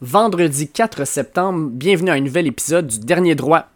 vendredi 4 septembre. Bienvenue à un nouvel épisode du Dernier Droit.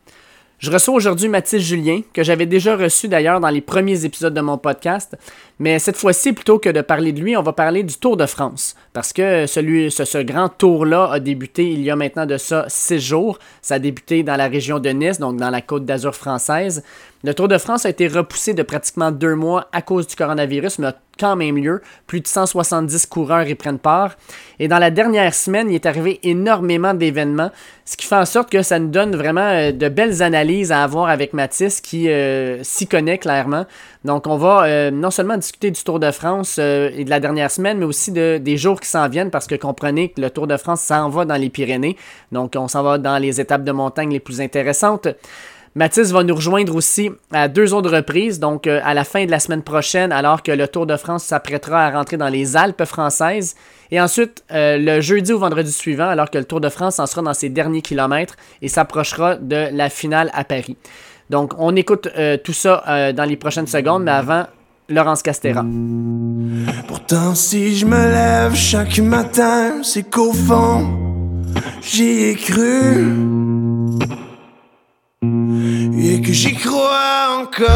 Je reçois aujourd'hui Mathis Julien, que j'avais déjà reçu d'ailleurs dans les premiers épisodes de mon podcast. Mais cette fois-ci, plutôt que de parler de lui, on va parler du Tour de France. Parce que celui, ce, grand tour-là a débuté il y a maintenant de ça six jours. Ça a débuté dans la région de Nice, donc dans la côte d'Azur française. Le Tour de France a été repoussé de pratiquement deux mois à cause du coronavirus, mais a quand même lieu. Plus de 170 coureurs y prennent part. Et dans la dernière semaine, il est arrivé énormément d'événements, ce qui fait en sorte que ça nous donne vraiment euh, de belles analyses à avoir avec Mathis, qui euh, s'y connaît clairement. Donc, on va euh, non seulement discuter du Tour de France et de la dernière semaine, mais aussi de, des jours qui s'en viennent, parce que comprenez que le Tour de France s'en va dans les Pyrénées. Donc, on s'en va dans les étapes de montagne les plus intéressantes. Mathis va nous rejoindre aussi à deux autres reprises, donc euh, à la fin de la semaine prochaine, alors que le Tour de France s'apprêtera à rentrer dans les Alpes françaises. Et ensuite, euh, le jeudi ou vendredi suivant, alors que le Tour de France en sera dans ses derniers kilomètres et s'approchera de la finale à Paris. Donc, on écoute euh, tout ça dans les prochaines secondes, mais avant, Laurence Castera. Pourtant, si je me lève chaque matin, c'est qu'au fond, j'y ai cru que j'y crois encore.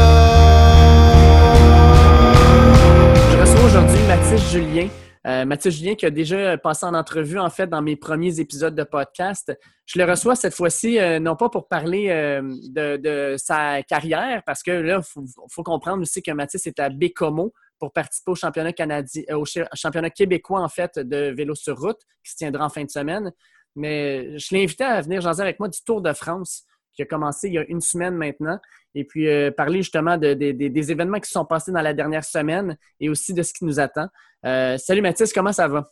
Je reçois aujourd'hui Mathis Julien. Euh, Mathis Julien qui a déjà passé en entrevue en fait dans mes premiers épisodes de podcast. Je le reçois cette fois-ci euh, non pas pour parler euh, de, sa carrière parce que là il faut, comprendre aussi que Mathis est à Bécomo pour participer au championnat canadien, au championnat québécois en fait de vélo sur route qui se tiendra en fin de semaine. Mais je l'ai invité à venir jaser avec moi du Tour de France qui a commencé il y a une semaine maintenant, et puis euh, parler justement de, des événements qui se sont passés dans la dernière semaine et aussi de ce qui nous attend. Euh, salut Mathis, comment ça va?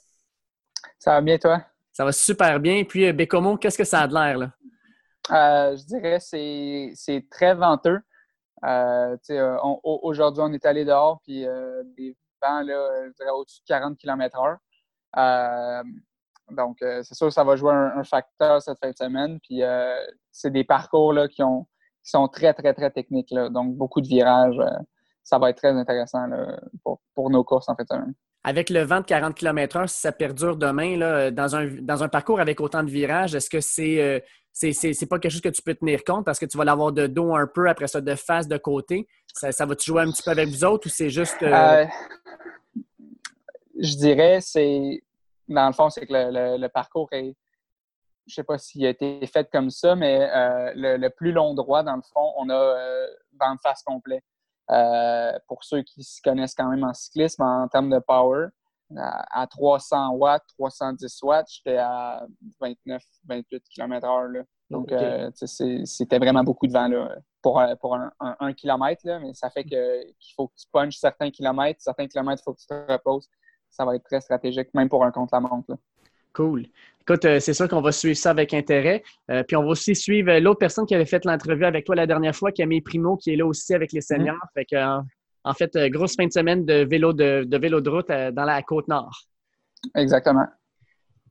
Ça va bien, toi? Ça va super bien. Et puis, euh, Bécomo, qu'est-ce que ça a de l'air? là? je dirais que c'est très venteux. Aujourd'hui, on est allé dehors, puis des vents, là, je dirais, au-dessus de 40 km/h. Donc, euh, c'est sûr que ça va jouer un, facteur cette fin de semaine. Puis, euh, c'est des parcours là, qui, ont, qui sont très, très, très techniques. Là. Donc, beaucoup de virages. Euh, ça va être très intéressant pour, pour, nos courses en fin de semaine. Avec le vent de 40 km/h, si ça perdure demain, là, dans, un, dans un parcours avec autant de virages, est-ce que c'est c'est pas quelque chose que tu peux tenir compte parce que tu vas l'avoir de dos un peu, après ça de face, de côté? Ça, ça va-tu jouer un petit peu avec vous autres ou c'est juste. je dirais, c'est dans le fond, c'est que le, parcours est, je sais pas s'il a été fait comme ça, mais euh, le, plus long droit, dans le fond, on a euh, vent de face complet. Euh, pour ceux qui se connaissent quand même en cyclisme, en termes de power, à 300 watts, 310 watts, j'étais à 29, 28 km/h. Donc, c'était vraiment beaucoup de vent là, pour, pour un, un, kilomètre, mais ça fait qu'il faut que tu punches certains kilomètres, certains kilomètres, il faut que tu te reposes ça va être très stratégique, même pour un contre-la-montre. Cool. Écoute, euh, c'est sûr qu'on va suivre ça avec intérêt. Euh, puis on va aussi suivre euh, l'autre personne qui avait fait l'entrevue avec toi la dernière fois, Camille Primo, qui est là aussi avec les mhm. seniors. Fait que, en fait, grosse fin de semaine de vélo de, vélo de route dans la côte nord. Exactement.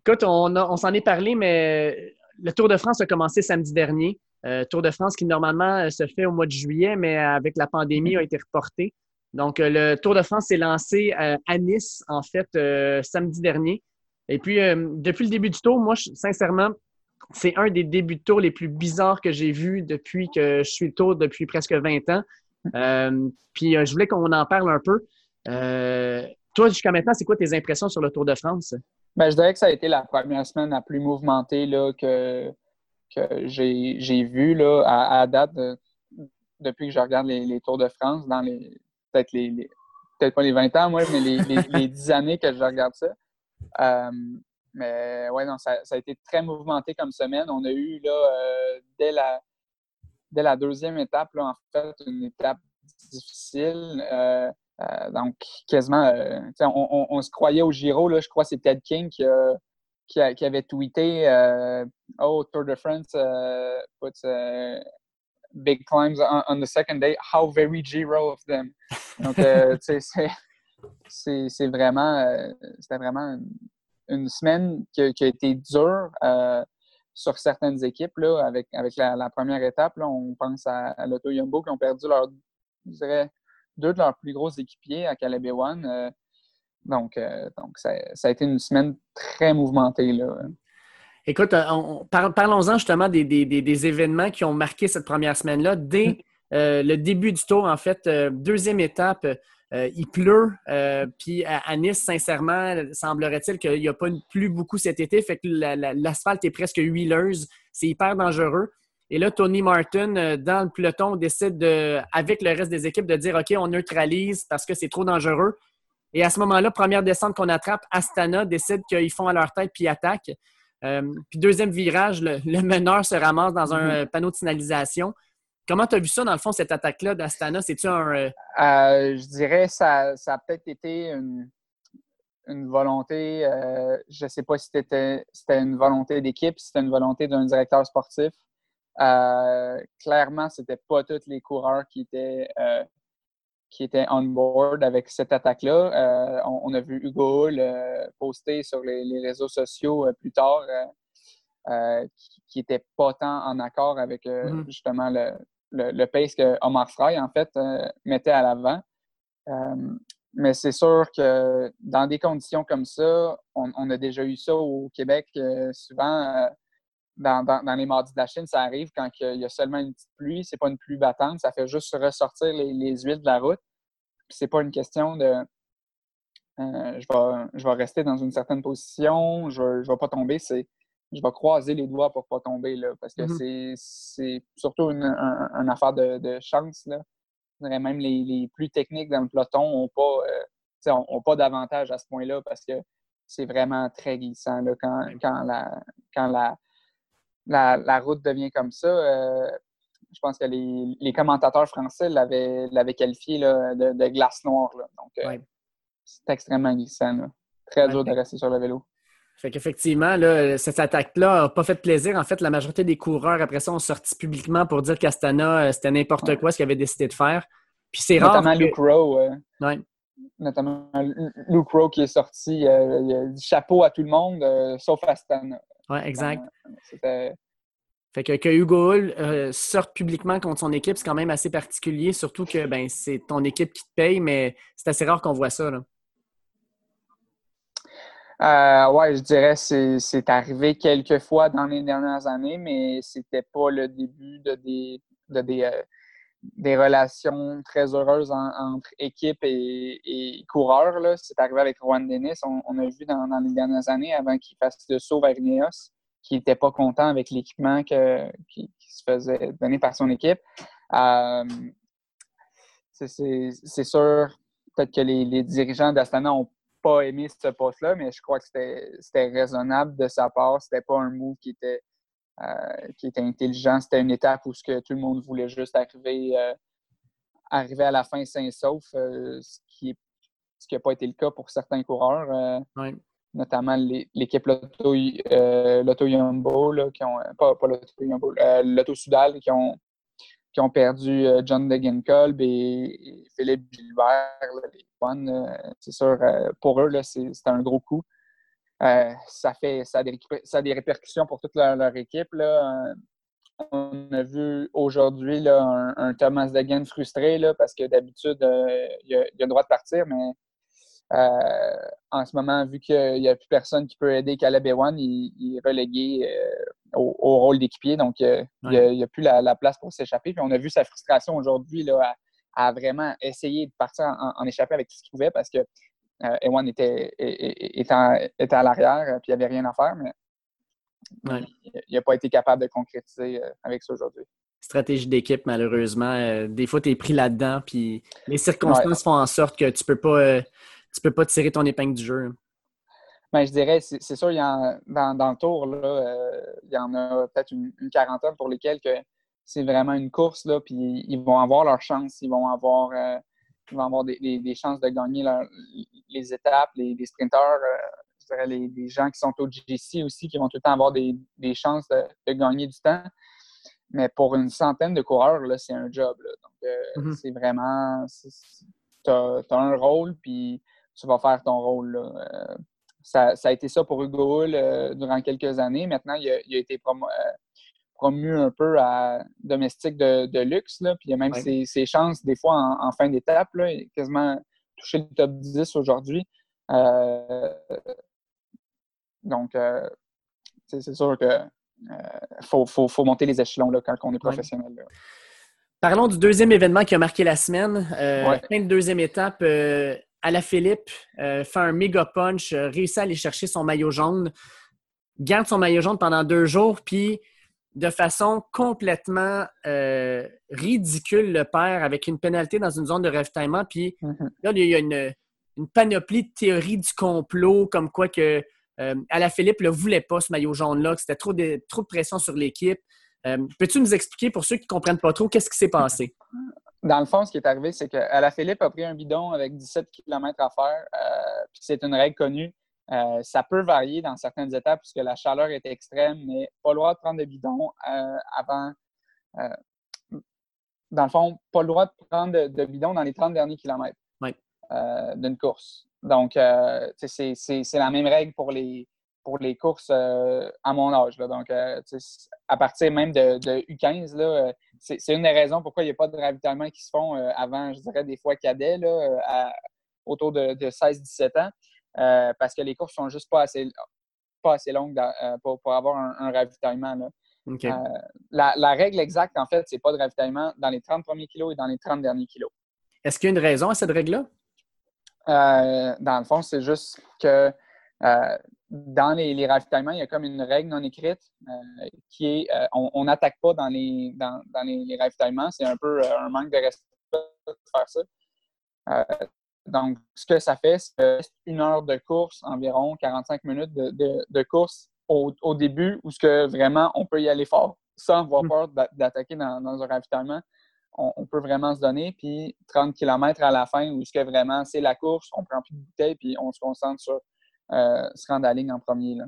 Écoute, on, on s'en est parlé, mais le Tour de France a commencé samedi dernier. Tour de France qui normalement se fait au mois de juillet, mais avec la pandémie a été reporté. Donc, euh, le Tour de France s'est lancé euh, à Nice, en fait, euh, samedi dernier. Et puis, depuis le début du tour, moi, sincèrement, c'est un des débuts de tour les plus bizarres que j'ai vus depuis que je suis le tour depuis presque 20 ans. puis, je voulais qu'on en parle un peu. toi, jusqu'à maintenant, c'est quoi tes impressions sur le Tour de France? Ben, je dirais que ça a été la première semaine la plus mouvementée là, que, que j'ai vue là, à, date depuis que je regarde les, les, Tours de France dans les, peut-être les, peut-être pas les 20 ans, moi, mais les, les, 10 années que je regarde ça. Euh, mais ouais, non, ça, a été très mouvementé comme semaine. On a eu là, euh, dès, la, dès la deuxième étape, là, en fait, une étape difficile. Euh, donc, quasiment, on, on, se croyait au Giro. Là, je crois que c'est Ted King qui, qui, qui avait tweeté Oh, Tour de France puts big climbs on, on, the second day. How very Giro of them. Donc, euh, c'est vraiment, euh, c'était vraiment une, semaine qui, a été dure euh, sur certaines équipes. Là, avec avec la, première étape, là, on pense à, l'Auto Yumbo qui ont perdu leur, je dirais, deux de leurs plus gros équipiers à Calais One. donc, donc ça, ça, a été une semaine très mouvementée. Là. Écoute, parlons-en justement des, événements qui ont marqué cette première semaine-là. Dès mm. le début du tour, en fait, deuxième étape, il pleut. puis à, Nice, sincèrement, semblerait-il qu'il n'y a pas plus beaucoup cet été. Fait que l'asphalte est presque huileuse. C'est hyper dangereux. Et là, Tony Martin, euh, dans le peloton, décide, de, avec le reste des équipes, de dire OK, on neutralise parce que c'est trop dangereux. Et à ce moment-là, première descente qu'on attrape, Astana décide qu'ils font à leur tête puis attaquent. Euh, puis deuxième virage, le, meneur se ramasse dans un mm-hmm. panneau de signalisation. Comment tu as vu ça, dans le fond, cette attaque-là d'Astana? C'est-tu un. Euh, je dirais que ça, ça a peut-être été une, une volonté. je ne sais pas si c'était une volonté d'équipe, si c'était une volonté d'un directeur sportif. Euh, clairement, c'était pas tous les coureurs qui étaient, euh, qui étaient on board avec cette attaque-là. Euh, on, a vu Hugo le poster sur les, réseaux sociaux plus tard qui n'était pas tant en accord avec mm-hmm. justement le, le, pace que Omar Fry, en fait, mettait à l'avant. mais c'est sûr que dans des conditions comme ça, on, on a déjà eu ça au Québec souvent dans, les mardis de la Chine, ça arrive quand il y a seulement une petite pluie. C'est pas une pluie battante, ça fait juste ressortir les, huiles de la route. C'est pas une question de euh, je, vais, rester dans une certaine position, je ne vais pas tomber. C'est je vais croiser les doigts pour pas tomber là, parce que mm-hmm. c'est surtout une, affaire de, chance. Là. même les, plus techniques dans le peloton n'ont pas, euh, pas d'avantage à ce point-là parce que c'est vraiment très glissant là, quand, quand, la, quand la, la, route devient comme ça. Euh, je pense que les, commentateurs français l'avaient qualifié de, glace noire. Donc, euh, c'est extrêmement glissant. Très dur de rester sur le vélo. Fait qu'effectivement, cette attaque-là n'a pas fait plaisir. En fait, la majorité des coureurs, après ça, ont sorti publiquement pour dire qu'Astana, euh, c'était n'importe quoi ce qu'il avait décidé de faire. Puis c'est rare. Notamment Luke Rowe. Notamment Luke Rowe qui est sorti. il a dit chapeau à tout le monde, sauf Astana. Oui, exact. Fait que, que Hugo Hull euh, sorte publiquement contre son équipe, c'est quand même assez particulier, surtout que ben, c'est ton équipe qui te paye, mais c'est assez rare qu'on voit ça. Là. Euh, ouais, je dirais que c'est arrivé quelques fois dans les dernières années, mais c'était pas le début de des, de des, euh, des relations très heureuses entre équipe et, coureurs. C'est arrivé avec Juan Dennis. On, a vu dans, les dernières années, avant qu'il fasse le saut vers Ineos, qu'il n'était pas content avec l'équipement qui, se faisait donner par son équipe. Euh, c'est sûr, peut-être que les, dirigeants d'Astana n'ont pas aimé ce poste-là, mais je crois que c'était raisonnable de sa part. C'était pas un move qui était qui était intelligent. C'était une étape où ce que tout le monde voulait juste arriver, euh, arriver à la fin sain sauf, euh, ce qui n'a pas été le cas pour certains coureurs. Notamment l'équipe Lotto, Lotto Yumbo, qui ont, pas, pas Lotto Yumbo, Lotto Sudal, qui ont, qui ont perdu John Degenkolb et, Philippe Gilbert. c'est sûr, pour eux, c'est un gros coup. Euh, ça, fait, ça, a des, ça des répercussions pour toute leur, équipe. Là. Euh, on a vu aujourd'hui un, un, Thomas Degen frustré là, parce que d'habitude, euh, il, a, le droit de partir, mais en ce moment, vu qu'il n'y a plus personne qui peut aider Caleb Ewan, il, est relégué au, rôle d'équipier. Donc, il n'y a, plus la, place pour s'échapper. Puis on a vu sa frustration aujourd'hui à, vraiment essayer de partir en, en échapper avec tout ce qu'il pouvait parce que euh, Ewan était, était, à l'arrière, puis il n'y avait rien à faire, mais il n'a pas été capable de concrétiser euh, avec ça aujourd'hui. Stratégie d'équipe, malheureusement. Euh, des fois, tu es pris là-dedans, puis les circonstances font en sorte que tu ne peux, pas, tu peux pas tirer ton épingle du jeu. Ben, je dirais, c'est sûr, il y dans, dans, le tour, là, il y en a peut-être une, quarantaine pour lesquels que c'est vraiment une course, là, puis ils vont avoir leur chance, ils vont avoir ils vont avoir des, chances de gagner les étapes, les, sprinteurs, euh, je dirais les, gens qui sont au GC aussi, qui vont tout le temps avoir des, chances de, gagner du temps. Mais pour une centaine de coureurs, c'est un job. Donc, euh, mm-hmm. c'est vraiment. Tu as, un rôle, puis tu vas faire ton rôle. Euh, ça, a été ça pour Hugo Hull durant quelques années. Maintenant, il a, été promo, promu un peu à domestique de, luxe. Là. Puis il y a même ses, chances, des fois, en, fin d'étape, quasiment toucher le top 10 aujourd'hui. Euh, donc, euh, c'est sûr que faut, faut, monter les échelons là, quand on est professionnel. Parlons du deuxième événement qui a marqué la semaine. Fin de deuxième étape, à la Philippe, fait un méga punch, réussit à aller chercher son maillot jaune, garde son maillot jaune pendant deux jours, puis de façon complètement euh, ridicule le père avec une pénalité dans une zone de ravitaillement. Puis mm-hmm. là, il y a une, panoplie de théories du complot, comme quoi que euh, Philippe ne voulait pas ce maillot jaune-là, que c'était trop de, trop de pression sur l'équipe. Euh, peux-tu nous expliquer, pour ceux qui ne comprennent pas trop, qu'est-ce qui s'est passé? Dans le fond, ce qui est arrivé, c'est que Philippe a pris un bidon avec 17 km à faire. Euh, puis c'est une règle connue. Euh, ça peut varier dans certaines étapes puisque la chaleur est extrême, mais pas le droit de prendre de bidon euh, avant. Euh, dans le fond, pas le droit de prendre de, bidon dans les 30 derniers kilomètres d'une course. Donc, c'est la même règle pour les, pour les courses à mon âge. Donc, à partir même de, U15, c'est une des raisons pourquoi il n'y a pas de ravitaillement qui se font avant, je dirais, des fois cadets, là, autour de, de 16-17 ans. Euh, parce que les courses sont juste pas assez, pas assez longues euh, pour, avoir un, ravitaillement. Euh, la, règle exacte, en fait, c'est pas de ravitaillement dans les 30 premiers kilos et dans les 30 derniers kilos. Est-ce qu'il y a une raison à cette règle-là? dans le fond, c'est juste que dans les, ravitaillements, il y a comme une règle non écrite qui est on n'attaque pas dans les, dans, les, ravitaillements. C'est un peu un manque de respect de faire ça. Donc, ce que ça fait, c'est une heure de course, environ 45 minutes de, course au, début, où ce que vraiment on peut y aller fort sans avoir hmm. peur d'attaquer dans, un ravitaillement. On, peut vraiment se donner, puis 30 km à la fin, où ce que vraiment c'est la course, on prend plus de bouteilles, puis on se concentre sur euh, se rendre à la ligne en premier. Là.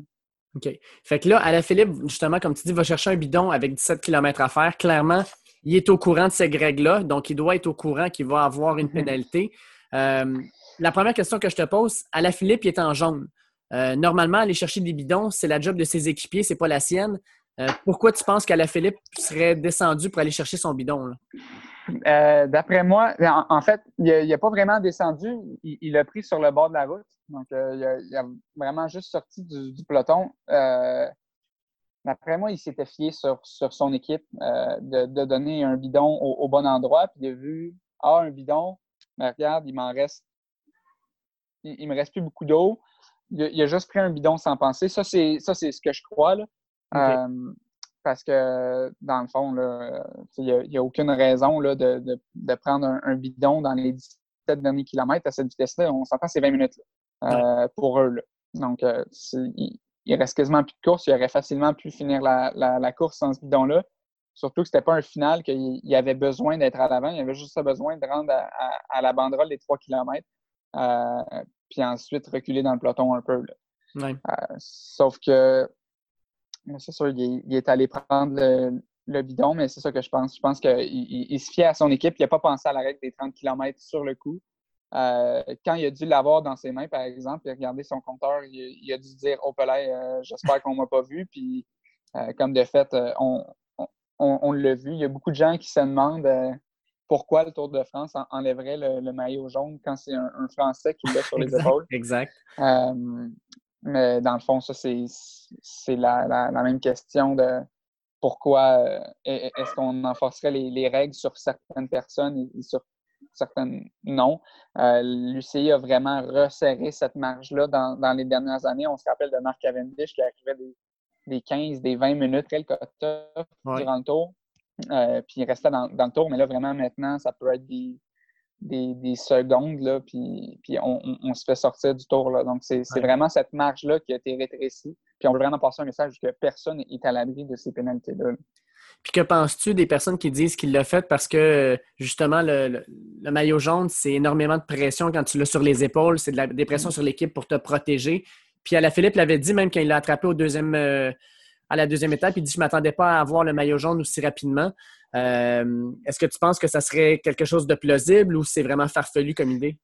OK. Fait que là, à la Philippe, justement, comme tu dis, va chercher un bidon avec 17 km à faire. Clairement, il est au courant de ces règles-là, donc il doit être au courant qu'il va avoir une mm-hmm. pénalité. Euh, la première question que je te pose, la Philippe, il est en jaune. Euh, normalement, aller chercher des bidons, c'est la job de ses équipiers, c'est pas la sienne. Euh, pourquoi tu penses qu'Ala Philippe serait descendu pour aller chercher son bidon? D'après moi, en, fait, il n'a pas vraiment descendu. Il l'a pris sur le bord de la route. Donc, il, a, vraiment juste sorti du, peloton. D'après moi, il s'était fié sur, son équipe de, donner un bidon au, au, bon endroit. Puis il a vu, ah, un bidon, mais regarde, il m'en reste. Il, me reste plus beaucoup d'eau. Il, a juste pris un bidon sans penser. Ça, c'est ce que je crois. Là. Euh, parce que, dans le fond, il n'y a, aucune raison là, de, prendre un, bidon dans les 17 derniers kilomètres à cette vitesse-là. On s'entend, c'est 20 minutes euh, pour eux. Donc, euh, il, il, reste quasiment plus de course. Il aurait facilement pu finir la, la course sans ce bidon-là. Surtout que ce n'était pas un final qu'il y avait besoin d'être à l'avant. Il avait juste besoin de rendre à, la banderole les 3 km. Euh, puis ensuite reculer dans le peloton un peu. Euh, sauf que, c'est sûr, il est, allé prendre le, bidon, mais c'est ça que je pense. Je pense qu'il il, se fiait à son équipe. Il n'a pas pensé à la règle des 30 km sur le coup. Euh, quand il a dû l'avoir dans ses mains, par exemple, il a regardé son compteur, il, a dû dire Oh, Pelé, j'espère qu'on ne m'a pas vu. Puis, comme de fait, on, on, l'a vu. Il y a beaucoup de gens qui se demandent euh, pourquoi le Tour de France enlèverait le, maillot jaune quand c'est un, Français qui l'a sur les épaules. Exact. Euh, mais dans le fond, ça, c'est la, même question de pourquoi euh, est-ce qu'on enforcerait les, règles sur certaines personnes et, sur certaines non? L'UCI a vraiment resserré cette marge-là dans, dans, les dernières années. On se rappelle de Marc Cavendish qui arrivait des, des 15, des 20 minutes le durant le tour. Euh, puis il restait dans, le tour, mais là, vraiment, maintenant, ça peut être des, des, secondes, là, puis, puis on, se fait sortir du tour. Là. Donc, c'est vraiment cette marge-là qui a été rétrécie. Puis on veut vraiment passer un message que personne n'est à l'abri de ces pénalités-là. Puis que penses-tu des personnes qui disent qu'il l'a fait parce que justement le, maillot jaune, c'est énormément de pression quand tu l'as sur les épaules, c'est de la des pressions mm. sur l'équipe pour te protéger? Puis la Philippe l'avait dit même quand il l'a attrapé au deuxième, euh, à la deuxième étape, il dit Je ne m'attendais pas à avoir le maillot jaune aussi rapidement. Euh, est-ce que tu penses que ça serait quelque chose de plausible ou c'est vraiment farfelu comme idée?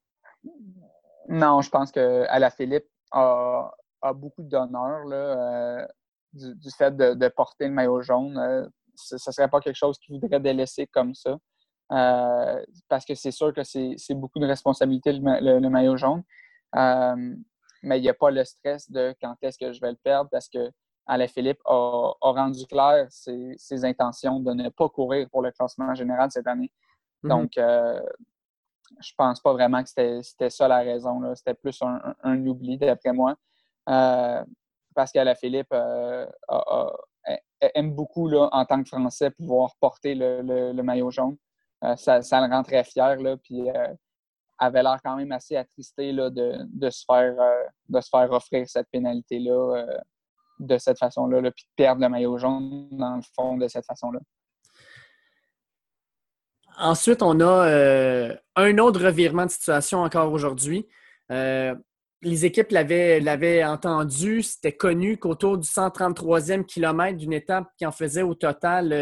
Non, je pense que Philippe a, a beaucoup d'honneur euh, du, fait de, porter le maillot jaune. ce ne serait pas quelque chose qu'il voudrait délaisser comme ça. parce que c'est sûr que c'est beaucoup de responsabilité le maillot jaune mais il n'y a pas le stress de quand est-ce que je vais le perdre parce que Alain-Philippe a, rendu clair ses, intentions de ne pas courir pour le classement général cette année. Mhm. Donc, euh, je pense pas vraiment que c'était ça la raison. C'était plus un, oubli, d'après moi. Euh, parce qu'Alain-Philippe euh, aime beaucoup, là, en tant que Français, pouvoir porter le, maillot jaune. Ça, le rend très fier. Là, puis, avait l'air quand même assez attristé là, de, se faire, de se faire offrir cette pénalité-là de cette façon-là, puis de perdre le maillot jaune dans le fond de cette façon-là. Ensuite, on a euh, un autre revirement de situation encore aujourd'hui. Euh, les équipes l'avaient entendu, c'était connu qu'autour du 133e kilomètre d'une étape qui en faisait au total,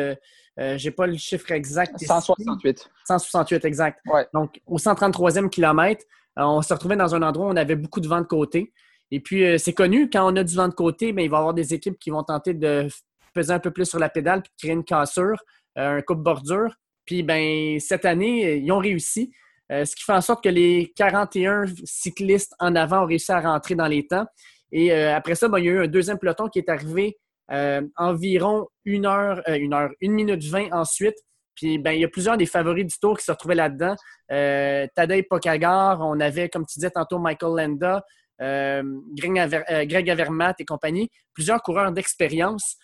euh, je n'ai pas le chiffre exact. 168. 168, exact. Donc, au 133e kilomètre, on se retrouvait dans un endroit où on avait beaucoup de vent de côté. Et puis, euh, c'est connu, quand on a du vent de côté, bien, il va y avoir des équipes qui vont tenter de peser un peu plus sur la pédale puis de créer une cassure, euh, un coupe-bordure. Puis, ben, cette année, ils ont réussi. Euh, ce qui fait en sorte que les 41 cyclistes en avant ont réussi à rentrer dans les temps. Et après ça, ben, il y a eu un deuxième peloton qui est arrivé environ une heure, une heure, une minute vingt ensuite. Puis ben, il y a plusieurs des favoris du tour qui se retrouvaient là-dedans. Tadej Pokagar, on avait, comme tu disais tantôt, Michael Landa, euh, euh, Greg, Avermaet et compagnie, plusieurs coureurs d'expérience.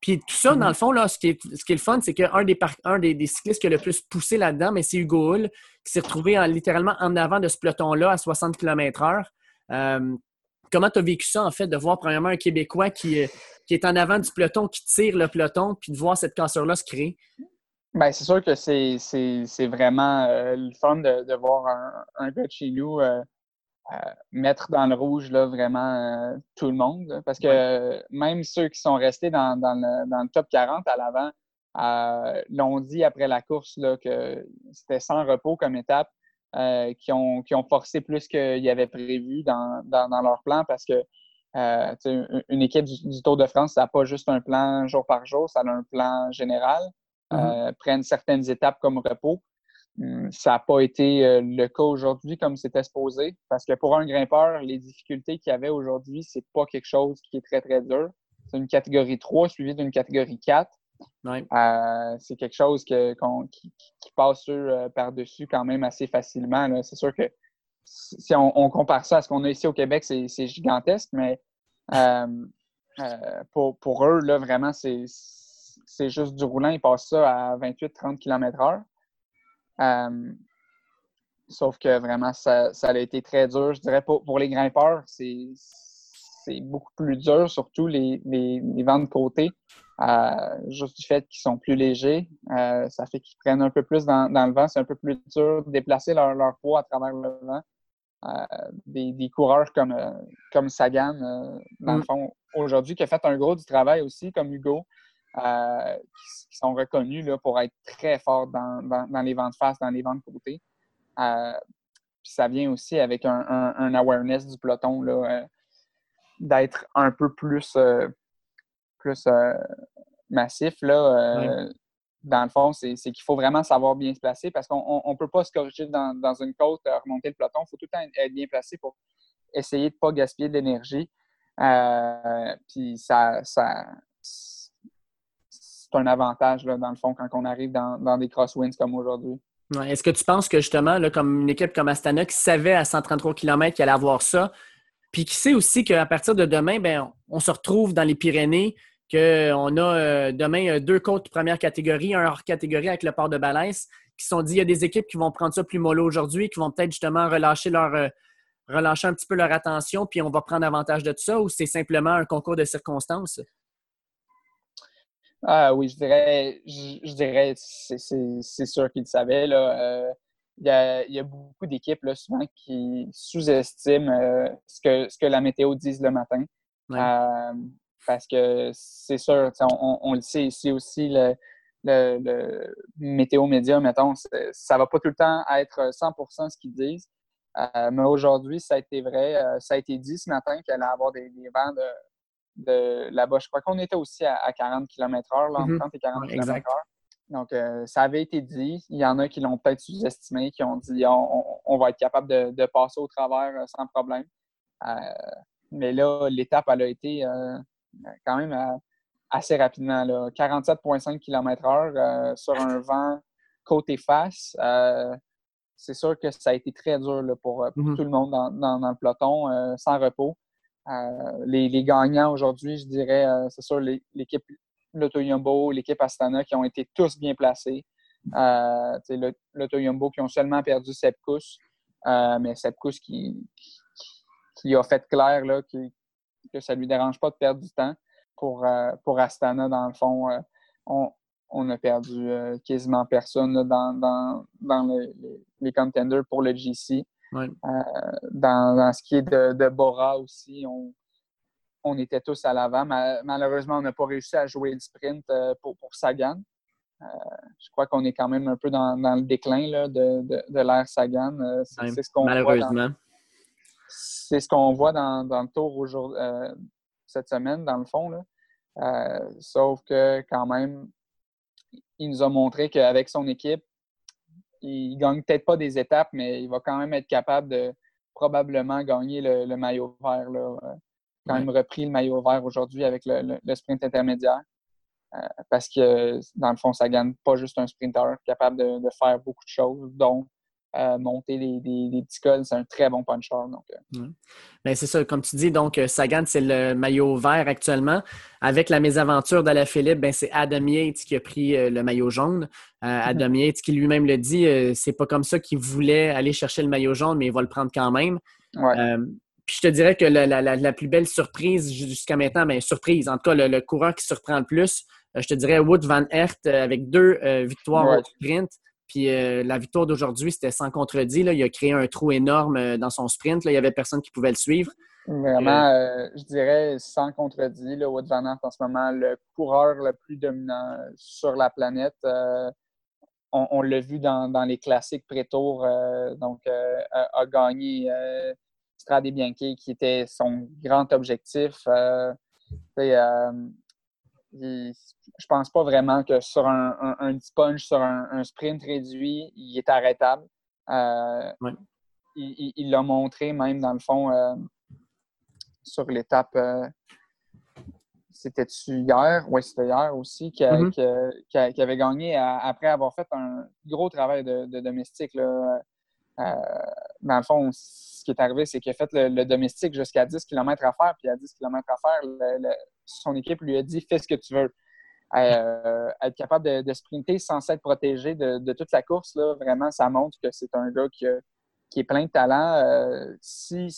Euh, puis tout ça, dans le fond, là, ce, qui est, ce qui est le fun, c'est qu'un des, un des, cyclistes qui a le plus poussé là-dedans, mais c'est Hugo Hull, qui s'est retrouvé littéralement en avant de ce peloton-là à 60 km/h. comment tu as vécu ça, en fait, de voir premièrement un Québécois qui, qui est en avant du peloton, qui tire le peloton, puis de voir cette cassure-là se créer? Bien, c'est sûr que c'est vraiment le fun de, voir un, un, gars de chez nous mettre dans le rouge là, vraiment euh, tout le monde. Parce que même ceux qui sont restés dans, le, top 40 à l'avant euh, l'ont dit après la course là, que c'était sans repos comme étape, euh, qui, ont, qui ont forcé plus qu'il y avait prévu dans, leur plan parce que une équipe du, Tour de France, ça n'a pas juste un plan jour par jour, ça a un plan général. Mm-hmm. prennent certaines étapes comme repos. Hum, ça n'a pas été euh, le cas aujourd'hui comme c'était supposé. Parce que pour un grimpeur, les difficultés qu'il y avait aujourd'hui, c'est pas quelque chose qui est très, très dur. C'est une catégorie 3 suivie d'une catégorie 4. Euh, c'est quelque chose qui, passe euh, par-dessus quand même assez facilement. C'est sûr que si on, compare ça à ce qu'on a ici au Québec, c'est gigantesque, mais pour, pour, eux, là, vraiment, c'est juste du roulant. Ils passent ça à 28-30 km/h. Euh, sauf que vraiment, ça, a été très dur. Je dirais pour, pour les grimpeurs, c'est beaucoup plus dur, surtout les, vents de côté. Euh, juste du fait qu'ils sont plus légers, euh, ça fait qu'ils prennent un peu plus dans, le vent. C'est un peu plus dur de déplacer leur, poids à travers le vent. des, coureurs comme, comme Sagan, dans le mm. fond, aujourd'hui, qui a fait un gros du travail aussi, comme Hugo, euh, qui, sont reconnus là, pour être très forts dans, dans, les ventes face, dans les ventes côté. Euh, puis ça vient aussi avec un, un, awareness du peloton là, euh, d'être un peu plus, plus massif. Là, Dans le fond, c'est qu'il faut vraiment savoir bien se placer parce qu'on ne peut pas se corriger dans, dans une côte, remonter le peloton. Il faut tout le temps être bien placé pour essayer de ne pas gaspiller de l'énergie. puis ça, ça, c'est un avantage, dans le fond, quand on arrive dans, des crosswinds comme aujourd'hui. Est-ce que tu penses que justement, là, comme une équipe comme Astana qui savait à 133 km qu'il allait avoir ça, puis qui sait aussi qu'à partir de demain, ben, on se retrouve dans les Pyrénées, qu'on a euh, demain euh, deux côtes première catégorie, un hors catégorie avec le port de Balès, qui sont dit il y a des équipes qui vont prendre ça plus mollo aujourd'hui, qui vont peut-être justement relâcher leur euh, un petit peu leur attention, puis on va prendre avantage de ça, ou c'est simplement un concours de circonstances? Ah oui, je dirais, je, dirais c'est sûr qu'ils le savaient. Euh, il, y a, y, a, beaucoup d'équipes souvent qui sous-estiment euh, ce, que, ce que la météo dit le matin. Euh, parce que c'est sûr, on, on, le sait ici aussi, le, le, météo média, mettons, ça va pas tout le temps être 100 ce qu'ils disent. mais aujourd'hui, ça a été vrai. ça a été dit ce matin qu'il allait avoir des, des vents de de là-bas. Je crois qu'on était aussi à, 40 km/h, entre 30 et 40 km/h. Donc, euh, ça avait été dit. Il y en a qui l'ont peut-être sous-estimé, qui ont dit on, va être capable de, passer au travers euh, sans problème. Euh, mais là, l'étape, elle a été quand même assez rapidement. 47,5 km/h sur un vent côté face. c'est sûr que ça a été très dur pour, mm-hmm. tout le monde dans, le peloton, sans repos. Les, gagnants aujourd'hui, je dirais, c'est sûr, l'équipe Lotto Yumbo, l'équipe Astana qui ont été tous bien placés. Euh, Lotto Yumbo qui ont seulement perdu Sepkus, euh, mais Sepkus qui, qui, a fait clair là, que ça ne lui dérange pas de perdre du temps. Pour, euh, pour Astana, dans le fond, on, a perdu quasiment personne dans, dans, les, contenders pour le GC. Dans, ce qui est de, de Bora aussi, on, on était tous à l'avant. Malheureusement, on n'a pas réussi à jouer le sprint euh, pour, pour Sagan. Euh, je crois qu'on est quand même un peu dans, le déclin de, de, l'ère Sagan. Euh, c'est ce qu'on malheureusement. C'est ce qu'on voit dans, le tour aujourd'hui, cette semaine, dans le fond. sauf que quand même, il nous a montré qu'avec son équipe, il ne gagne peut-être pas des étapes, mais il va quand même être capable de probablement gagner le, le maillot vert. Là quand même repris le maillot vert aujourd'hui avec le, sprint intermédiaire. Euh, parce que, dans le fond, ça gagne pas juste un sprinter capable de, faire beaucoup de choses, dont euh, monter des, petits cols. C'est un très bon puncher. Donc, euh. ben, c'est ça, comme tu dis, donc Sagan, c'est le maillot vert actuellement. Avec la mésaventure d'Alaphilippe, ben, c'est Adam Yates qui a pris le maillot jaune. Adam Yates qui lui-même le dit, c'est pas comme ça qu'il voulait aller chercher le maillot jaune, mais il va le prendre quand même. Ouais je te dirais que la, plus belle surprise jusqu'à maintenant, mais ben, surprise, en tout cas, le, coureur qui surprend le plus, euh, je te dirais Wood Van Aert euh, avec deux euh, victoires au sprint. Puis la victoire d'aujourd'hui, c'était sans contredit. Là. Il a créé un trou énorme dans son sprint. Là. Il n'y avait personne qui pouvait le suivre. Vraiment, je dirais sans contredit, là, Wood Van Aert en ce moment, le coureur le plus dominant sur la planète. on, l'a vu dans, les classiques pré-tour, donc a, gagné Strade Bianchi, qui était son grand objectif. Euh, euh, je pense pas vraiment que sur un, un, sponge, sur un, sprint réduit, il est arrêtable. Euh, il l'a montré même dans le fond euh, sur l'étape. c'était-tu hier? Oui, c'était hier aussi, qui, mm-hmm. avait gagné après avoir fait un gros travail de, domestique. Là. dans le fond, ce qui est arrivé, c'est qu'il a fait le, domestique jusqu'à 10 km à faire, puis à 10 km à faire, son équipe lui a dit fais ce que tu veux. Euh, être capable de, sprinter sans s'être protégé de, toute la course, là, vraiment, ça montre que c'est un gars qui, est plein de talent. Euh, si,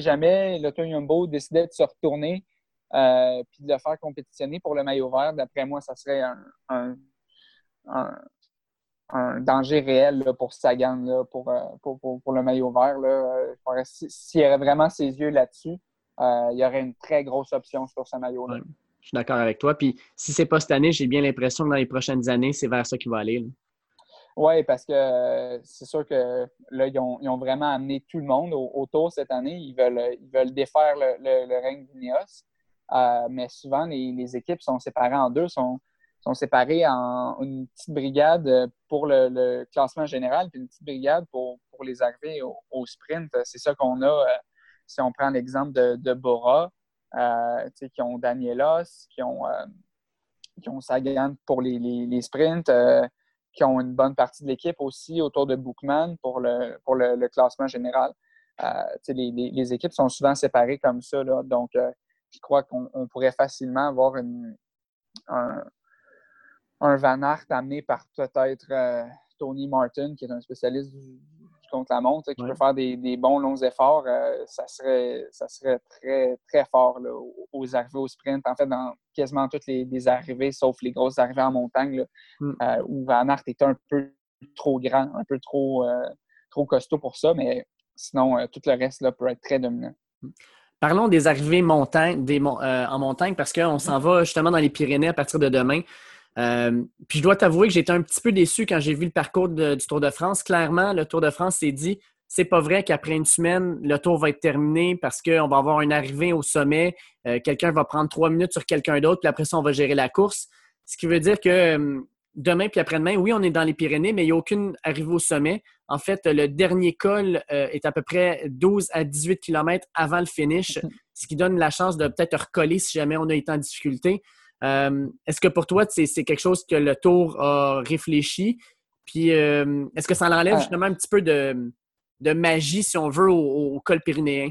jamais l'Auto Yumbo décidait de se retourner euh, puis de le faire compétitionner pour le maillot vert, d'après moi, ça serait un, danger réel pour Sagan, euh, pour, pour, le maillot vert. S'il y avait vraiment ses yeux là-dessus, il y aurait une très grosse option sur ce maillot-là. je suis d'accord avec toi. Puis si c'est pas cette année, j'ai bien l'impression que dans les prochaines années, c'est vers ça qu'il va aller. Oui, parce que c'est sûr que là, ils ont, vraiment amené tout le monde autour cette année. Ils veulent, ils veulent défaire le, le, règne d'Ineos. mais souvent, les, les, équipes sont séparées en deux, sont, sont séparés en une petite brigade pour le, classement général, puis une petite brigade pour, les arriver au, sprint. C'est ça qu'on a, euh, si on prend l'exemple de, Bora, euh, qui ont Danielos, qui ont, euh, qui ont Sagan pour les, sprints, qui ont une bonne partie de l'équipe aussi autour de Bookman pour le, pour le, classement général. Les, équipes sont souvent séparées comme ça. donc, je crois qu'on pourrait facilement avoir un, Van Aert amené par peut-être euh, Tony Martin, qui est un spécialiste du, contre-la-montre, qui peut faire des, bons longs efforts, euh, ça, serait, ça serait très, très fort aux arrivées au sprint. En fait, dans quasiment toutes les, arrivées, sauf les grosses arrivées en montagne, mm. euh, où Van Aert est un peu trop grand, un peu trop, trop costaud pour ça, mais sinon, tout le reste là, peut être très dominant. Parlons des arrivées montagne, des, en montagne parce qu'on s'en va justement dans les Pyrénées à partir de demain. Euh, puis je dois t'avouer que j'étais un petit peu déçu quand j'ai vu le parcours du Tour de France. Clairement, le Tour de France s'est dit c'est pas vrai qu'après une semaine, le tour va être terminé parce qu'on va avoir une arrivée au sommet. Euh, quelqu'un va prendre trois minutes sur quelqu'un d'autre, puis après ça, on va gérer la course. Ce qui veut dire que euh, demain puis après-demain, oui, on est dans les Pyrénées, mais il n'y a aucune arrivée au sommet. En fait, le dernier col est à peu près 12 à 18 km avant le finish. ce qui donne la chance de peut-être recoller si jamais on a été en difficulté. Euh, est-ce que pour toi, c'est quelque chose que le Tour a réfléchi? Puis est-ce que ça enlève justement un petit peu de, magie, si on veut, au, col pyrénéen?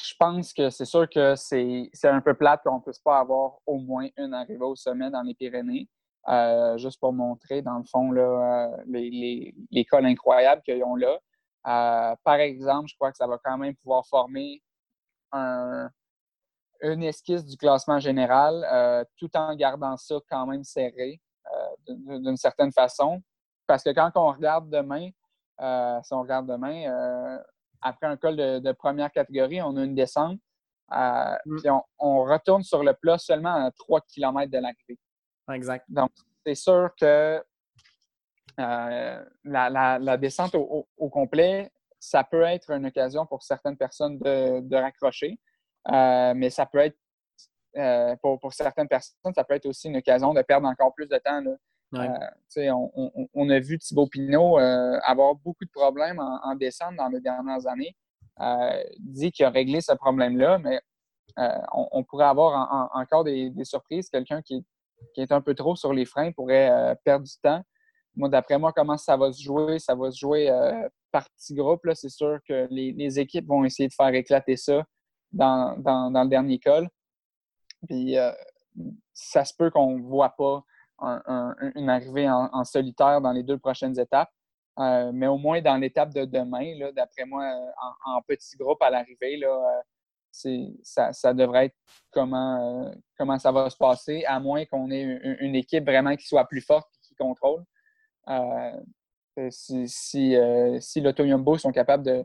Je pense que c'est sûr que c'est un peu plate qu'on ne puisse pas avoir au moins une arrivée au sommet dans les Pyrénées. Euh, juste pour montrer, dans le fond, là, euh, les, les, cols incroyables qu'ils ont là. Euh, par exemple, je crois que ça va quand même pouvoir former une esquisse du classement général tout en gardant ça quand même serré d'une certaine façon. Parce que quand on regarde demain, si on regarde demain, après un col de, première catégorie, on a une descente. Mm. Puis on, on, retourne sur le plat seulement à 3 km de l'arrivée. Exact. Donc, c'est sûr que euh, la, descente au, complet, ça peut être une occasion pour certaines personnes de, raccrocher, euh, mais ça peut être, euh, pour, certaines personnes, ça peut être aussi une occasion de perdre encore plus de temps. on, a vu Thibaut Pinot avoir beaucoup de problèmes en, descente dans les dernières années. dit qu'il a réglé ce problème-là, mais on, pourrait avoir encore des, des surprises. Quelqu'un qui, qui est un peu trop sur les freins pourrait euh, perdre du temps. Moi, d'après moi, comment ça va se jouer? Ça va se jouer euh, par petits groupes. C'est sûr que les, équipes vont essayer de faire éclater ça dans, le dernier col. Puis euh, ça se peut qu'on ne voit pas une arrivée en, solitaire dans les deux prochaines étapes. mais au moins dans l'étape de demain, d'après moi, en, en, petit groupe à l'arrivée, ça, ça, devrait être comment, euh, comment ça va se passer, à moins qu'on ait une, équipe vraiment qui soit plus forte et qui contrôle. Euh, si si, euh, si sont capables de,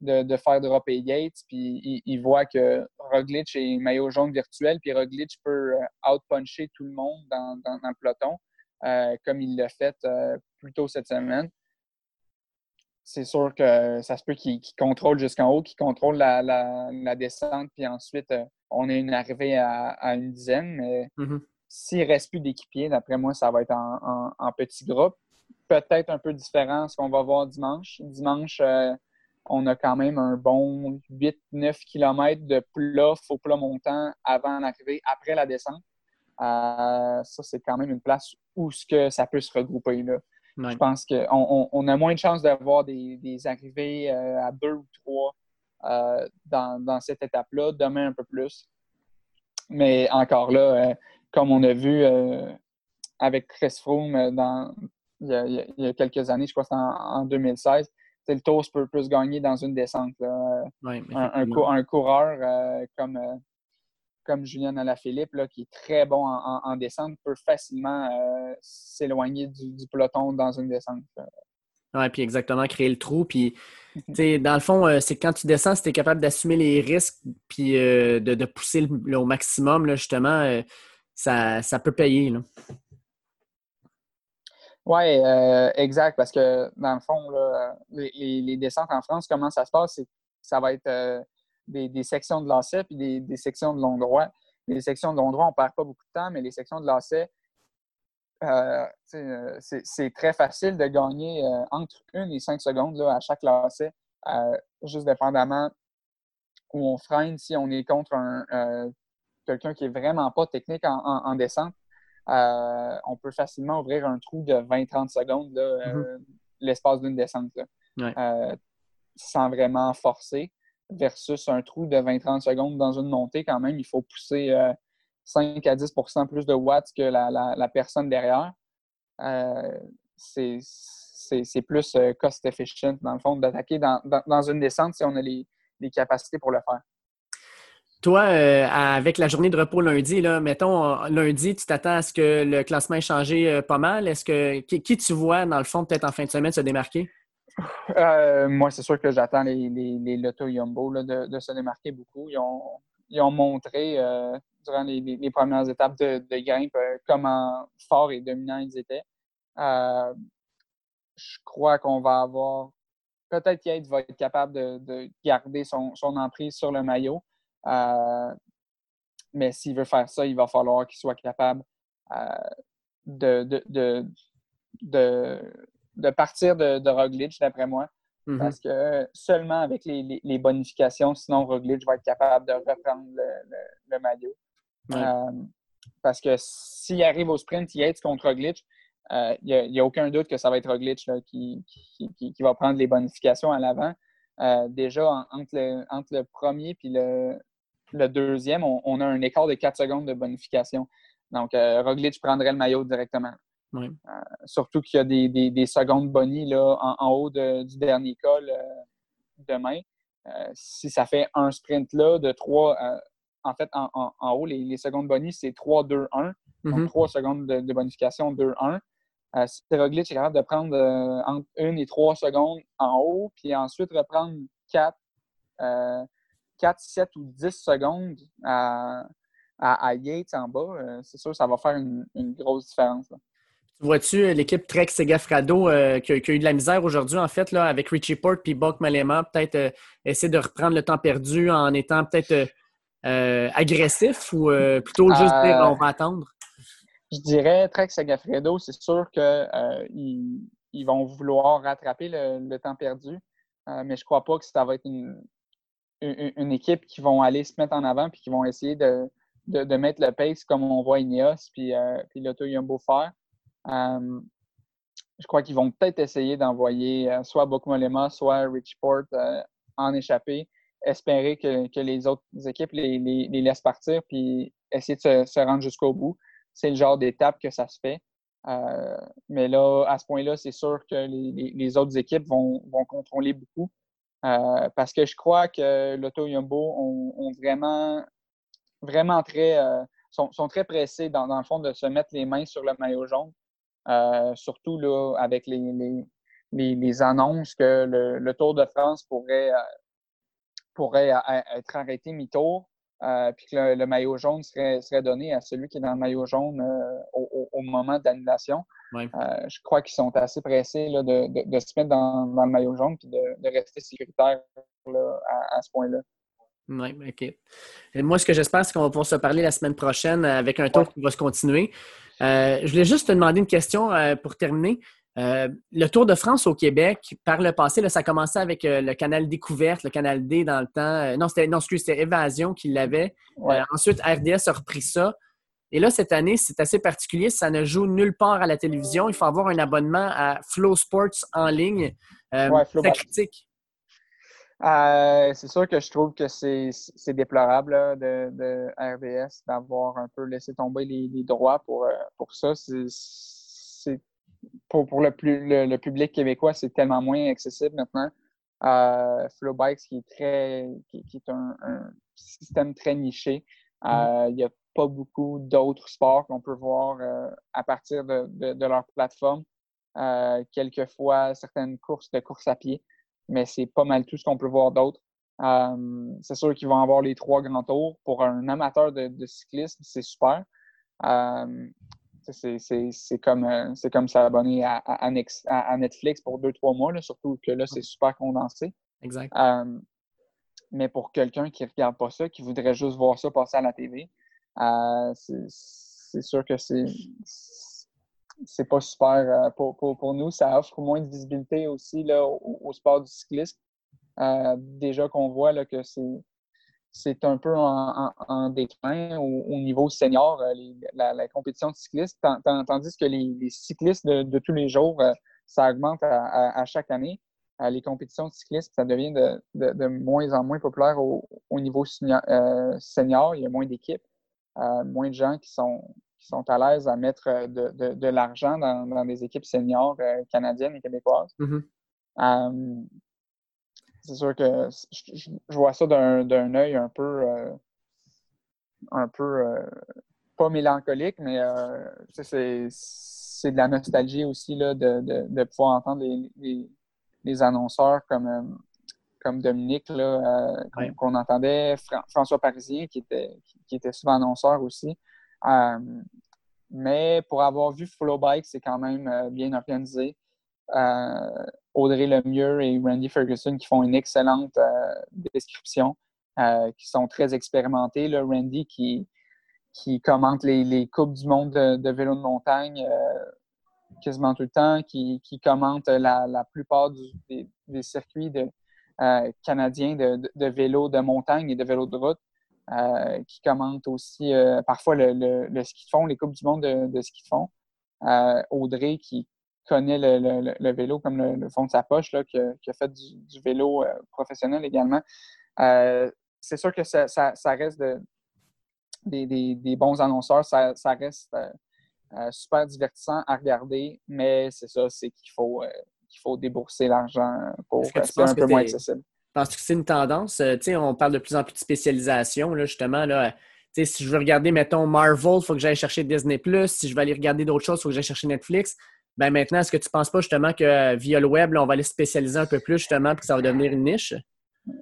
de, faire dropper Gates, puis ils, voient que Roglic est maillot jaune virtuel, puis Roglic peut outpuncher tout le monde dans, dans, dans le peloton, comme il l'a fait plus tôt cette semaine c'est sûr que ça se peut qu'il contrôle jusqu'en haut, qu'il contrôle la, descente, puis ensuite, euh, on a une arrivée à, une dizaine. Mais mm-hmm. s'il ne reste plus d'équipiers, d'après moi, ça va être en, en, petit groupe. Peut-être un peu différent ce qu'on va voir dimanche. Dimanche, euh, on a quand même un bon 8-9 km de plat, faux plat montant avant l'arrivée, après la descente. Euh, ça, c'est quand même une place où ce que ça peut se regrouper. Là. Je pense qu'on on, a moins de chances d'avoir des, arrivées euh, à deux ou trois euh, dans, cette étape-là. Demain, un peu plus. Mais encore là, comme on a vu avec Chris Froome dans, il, y a, quelques années, je crois que c'était en, 2016, le tour peut, plus gagner dans une descente. un, un, coureur comme comme Julien Alaphilippe, là, qui est très bon en, descente, peut facilement euh, s'éloigner du, peloton dans une descente. Oui, puis exactement, créer le trou. Puis, dans le fond, euh, c'est quand tu descends, si tu es capable d'assumer les risques puis euh, de, pousser au maximum, là, justement, ça, peut payer. Oui, exact, parce que dans le fond, les, descentes en France, comment ça se passe, ça va être des, sections de lacet puis des, sections de long droit. Les sections de long droit, on ne perd pas beaucoup de temps, mais les sections de lacet, euh, euh, c'est très facile de gagner euh, entre une et cinq secondes là, à chaque lacet, juste dépendamment où on freine. Si on est contre un, quelqu'un qui n'est vraiment pas technique en, descente, on peut facilement ouvrir un trou de 20-30 secondes, mm-hmm. l'espace d'une descente, sans vraiment forcer versus un trou de 20-30 secondes dans une montée, quand même, il faut pousser 5 euh, à 10% plus de watts que la, personne derrière. Euh, c'est plus euh, cost efficient, dans le fond, d'attaquer dans, une descente si on a les, capacités pour le faire. Toi, avec la journée de repos lundi, là, mettons, lundi, tu t'attends à ce que le classement ait changé pas mal. Est-ce que qui, tu vois, dans le fond, peut-être en fin de semaine, se démarquer? Euh, moi, c'est sûr que j'attends les, les, Lotto Yumbo de, se démarquer beaucoup. Ils ont, montré euh, durant les, premières étapes de, de grimpe euh, comment forts et dominants ils étaient. je crois qu'on va avoir. Peut-être qu'Yates va être capable de, garder son, emprise sur le maillot. Mais s'il veut faire ça, il va falloir qu'il soit capable de, de, de partir de, de Roglic, d'après moi. Mhm. Parce que seulement avec les, bonifications, sinon Roglic va être capable de reprendre le, maillot. Euh, parce que s'il arrive au sprint Yates contre Roglic, il n'y a, aucun doute que ça va être Roglic qui, va prendre les bonifications à l'avant. déjà, entre, le, premier et le, deuxième, on, a un écart de 4 secondes de bonification. Donc, Roglic prendrait le maillot directement. Euh, surtout qu'il y a des, secondes bonnies là, en, haut du dernier col euh, demain. Euh, si ça fait un sprint là de 3, en fait, en, haut, les, secondes bonnies, c'est 3, 2, 1. Donc, 3 mm-hmm. secondes de, bonification, 2, 1. si Roglic est capable de prendre entre 1 et 3 secondes en haut, puis ensuite reprendre 4, 4 7 ou 10 secondes à, à, Yates en bas, c'est sûr que ça va faire une, grosse différence. Vois-tu euh, l'équipe Trek Segafrado euh, qui, a, eu de la misère aujourd'hui, en fait, là, avec Richie Port puis Buck Malema, peut-être euh, essayer de reprendre le temps perdu en étant peut-être agressif ou plutôt juste dire on va attendre? Je dirais Trek Segafredo, c'est sûr qu'ils ils vont vouloir rattraper le, temps perdu, mais je ne crois pas que ça va être une, une, équipe qui vont aller se mettre en avant puis qui vont essayer de, de, mettre le pace comme on voit Ineos puis, puis l'Auto Yumbo faire. Euh, je crois qu'ils vont peut-être essayer d'envoyer euh, soit Bokmolema, soit Richport euh, en échapper, espérer que, les autres équipes les, laissent partir, puis essayer de se, rendre jusqu'au bout. C'est le genre d'étape que ça se fait. mais là, à ce point-là, c'est sûr que les, autres équipes vont, contrôler beaucoup. Parce que je crois que l'Auto Yumbo ont, vraiment, vraiment très, sont, très pressés dans, dans, le fond de se mettre les mains sur le maillot jaune. Euh, surtout là, avec les, les, annonces que le, Tour de France pourrait, euh, pourrait être arrêté mi-tour, euh, puis que le, maillot jaune serait, serait donné à celui qui est dans le maillot jaune au, moment de l'annulation. je crois qu'ils sont assez pressés de, se mettre dans, le maillot jaune puis de, rester sécuritaire à, ce point-là. Oui, OK. moi, ce que j'espère, c'est qu'on va pouvoir se parler la semaine prochaine avec un tour qui va se continuer. Euh, je voulais juste te demander une question euh, pour terminer. Euh, le Tour de France au Québec, par le passé, ça a commencé avec le canal Découverte, le canal D dans le temps. non, c'était, non, c'était Évasion qui l'avait. ensuite, RDS a repris ça. Et là, cette année, c'est assez particulier. Ça ne joue nulle part à la télévision. Il faut avoir un abonnement à Flow Sports en ligne. c'est critique. c'est sûr que je trouve que c'est, déplorable de, de, RDS d'avoir un peu laissé tomber les, droits pour, euh, pour ça. C'est, pour, pour le, plus, le, public québécois, c'est tellement moins accessible maintenant. Euh, Flowbikes, qui est, très, qui, est un, système très niché. Euh, il n'y a pas beaucoup d'autres sports qu'on peut voir à partir de, de leur plateforme. quelquefois, certaines courses de course à pied mais c'est pas mal tout ce qu'on peut voir d'autre. Euh, c'est sûr qu'ils vont avoir les trois grands tours. Pour un amateur de, cyclisme, c'est super. Euh, c'est comme, euh, comme s'abonner à, à, Netflix pour deux, trois mois, surtout que là, c'est super condensé. Exact. mais pour quelqu'un qui ne regarde pas ça, qui voudrait juste voir ça passer à la TV, c'est sûr que c'est c'est pas super euh, pour, pour, nous. Ça offre moins de visibilité aussi là, au, sport du cyclisme. Euh, déjà qu'on voit là, que c'est un peu en, déclin au, niveau senior, euh, la, compétition de cyclisme, tandis que les, cyclistes de, tous les jours, ça augmente à, chaque année. les compétitions de cyclisme, ça devient de, de moins en moins populaire au, niveau senior. Il y a moins d'équipes, moins de gens qui sont, qui sont à l'aise à mettre euh, de, l'argent dans, des équipes seniors euh, canadiennes et québécoises. Mm-hmm. Euh, c'est sûr que je, vois ça d'un œil un peu, un peu pas mélancolique, mais c'est de la nostalgie aussi là, de, pouvoir entendre les, annonceurs comme, comme Dominique, qu'on entendait, François Parisien, qui était, qui était souvent annonceur aussi. Euh, mais pour avoir vu Flowbike, c'est quand même euh, bien organisé. Euh, Audrey Lemieux et Randy Ferguson qui font une excellente description, qui sont très expérimentés. Randy qui, qui commente les, les, Coupes du monde de, vélo de montagne quasiment tout le temps, qui, qui commente la, la plupart des, des, circuits de, canadiens de, de, vélo de montagne et de vélo de route. qui commente aussi parfois le, le, ski de fond, les Coupes du monde de, ski de fond. Audrey qui connaît le, vélo comme le, fond de sa poche, là, qui, a, fait du, vélo professionnel également. c'est sûr que ça, ça, ça reste de, des, bons annonceurs, ça, reste euh, euh, super divertissant à regarder, mais c'est ça, c'est qu'il faut, euh, qu'il faut débourser l'argent pour que c'est un peu moins accessible. Penses-tu que c'est une tendance? on parle de plus en plus de spécialisation, là, justement. Là, si je veux regarder, mettons, Marvel, il faut que j'aille chercher Disney+. Si je veux aller regarder d'autres choses, il faut que j'aille chercher Netflix. Ben maintenant, est-ce que tu ne penses pas justement que via le web, on va aller spécialiser un peu plus justement puis que ça va devenir une niche?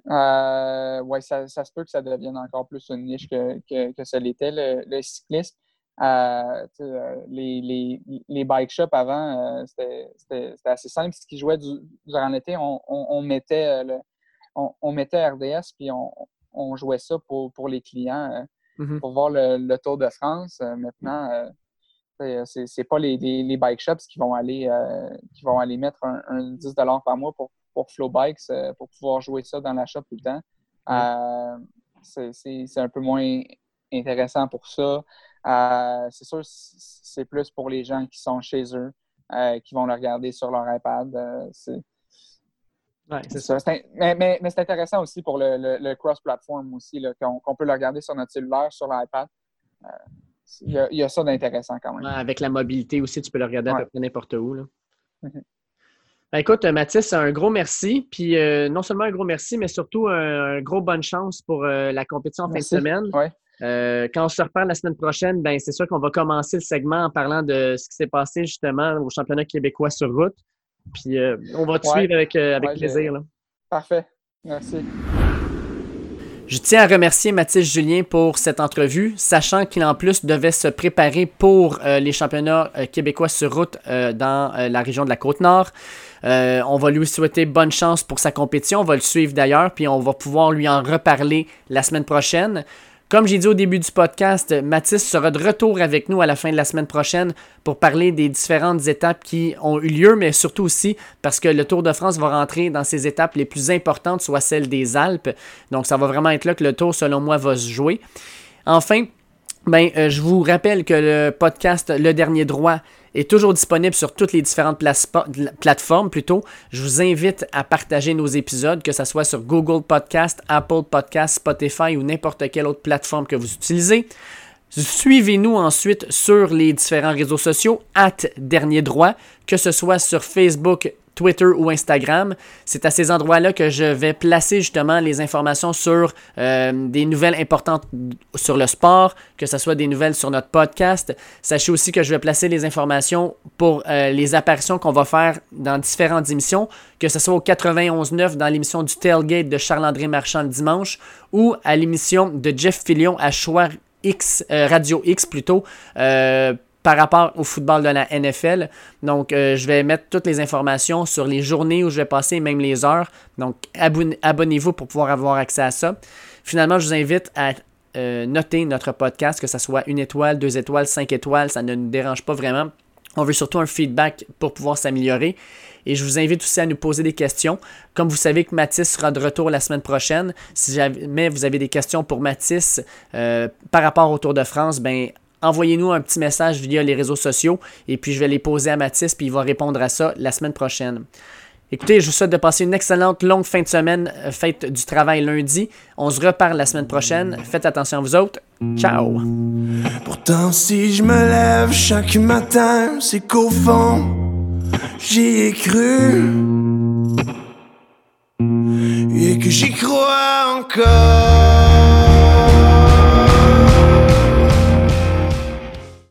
Euh, oui, ça, se peut que ça devienne encore plus une niche que, que, que ça l'était, le, cyclisme. Euh, euh, les, les, bike shops avant, c'était assez simple. Ce qui jouait durant l'été, on, mettait on, mettait RDS puis on, jouait ça pour, pour les clients, mm-hmm. pour voir le, Tour de France. maintenant, c'est pas les, les, bike shops qui vont aller, qui vont aller mettre un, un 10 par mois pour pour Flow Bikes euh, pour pouvoir jouer ça dans la shop tout le temps. Euh, c'est un peu moins intéressant pour ça. Euh, c'est sûr, c'est plus pour les gens qui sont chez eux, qui vont le regarder sur leur iPad. c'est ça. Mais, c'est intéressant aussi pour le, cross-platform aussi, qu'on peut le regarder sur notre cellulaire, sur l'iPad. Il y, a ça d'intéressant quand même. avec la mobilité aussi, tu peux le regarder à peu près n'importe où. Là. Mm-hmm. Ben, écoute, Mathis, un gros merci. Puis euh, non seulement un gros merci, mais surtout un, gros bonne chance pour euh, la compétition en fin de semaine. Euh, quand on se reparle la semaine prochaine, ben c'est sûr qu'on va commencer le segment en parlant de ce qui s'est passé justement au championnat québécois sur route. Puis on va te suivre avec, avec plaisir. Parfait. Merci. Je tiens à remercier Mathis Julien pour cette entrevue, sachant qu'il en plus devait se préparer pour les championnats québécois sur route dans la région de la Côte-Nord. Euh, on va lui souhaiter bonne chance pour sa compétition. On va le suivre d'ailleurs, puis on va pouvoir lui en reparler la semaine prochaine. Comme j'ai dit au début du podcast, Mathis sera de retour avec nous à la fin de la semaine prochaine pour parler des différentes étapes qui ont eu lieu, mais surtout aussi parce que le Tour de France va rentrer dans ses étapes les plus importantes, soit celle des Alpes. Donc ça va vraiment être là que le Tour, selon moi, va se jouer. Enfin, ben, euh, je vous rappelle que le podcast Le Dernier Droit est toujours disponible sur toutes les différentes plateformes. Plutôt. Je vous invite à partager nos épisodes, que ce soit sur Google Podcast, Apple Podcast, Spotify ou n'importe quelle autre plateforme que vous utilisez. Suivez-nous ensuite sur les différents réseaux sociaux, at Dernier Droit, que ce soit sur Facebook, Twitter ou Instagram. C'est à ces endroits-là que je vais placer justement les informations sur euh, des nouvelles importantes sur le sport, que ce soit des nouvelles sur notre podcast. Sachez aussi que je vais placer les informations pour euh, les apparitions qu'on va faire dans différentes émissions, que ce soit au 91.9 dans l'émission du Tailgate de Charles-André Marchand le dimanche ou à l'émission de Jeff Fillion à Choix X, euh, Radio X plutôt, par rapport au football de la NFL. Donc, euh, je vais mettre toutes les informations sur les journées où je vais passer, même les heures. Donc, abonnez-vous pour pouvoir avoir accès à ça. Finalement, je vous invite à euh, noter notre podcast, que ce soit une étoile, deux étoiles, cinq étoiles, ça ne nous dérange pas vraiment. On veut surtout un feedback pour pouvoir s'améliorer. Et je vous invite aussi à nous poser des questions. Comme vous savez que Mathis sera de retour la semaine prochaine, si jamais vous avez des questions pour Mathis euh, par rapport au Tour de France, ben envoyez-nous un petit message via les réseaux sociaux et puis je vais les poser à Mathis puis il va répondre à ça la semaine prochaine. Écoutez, je vous souhaite de passer une excellente longue fin de semaine, euh, fête du travail lundi. On se reparle la semaine prochaine. Faites attention à vous autres. Ciao. Pourtant, si je me lève chaque matin, c'est qu'au fond, j'y ai cru. Et que j'y crois encore.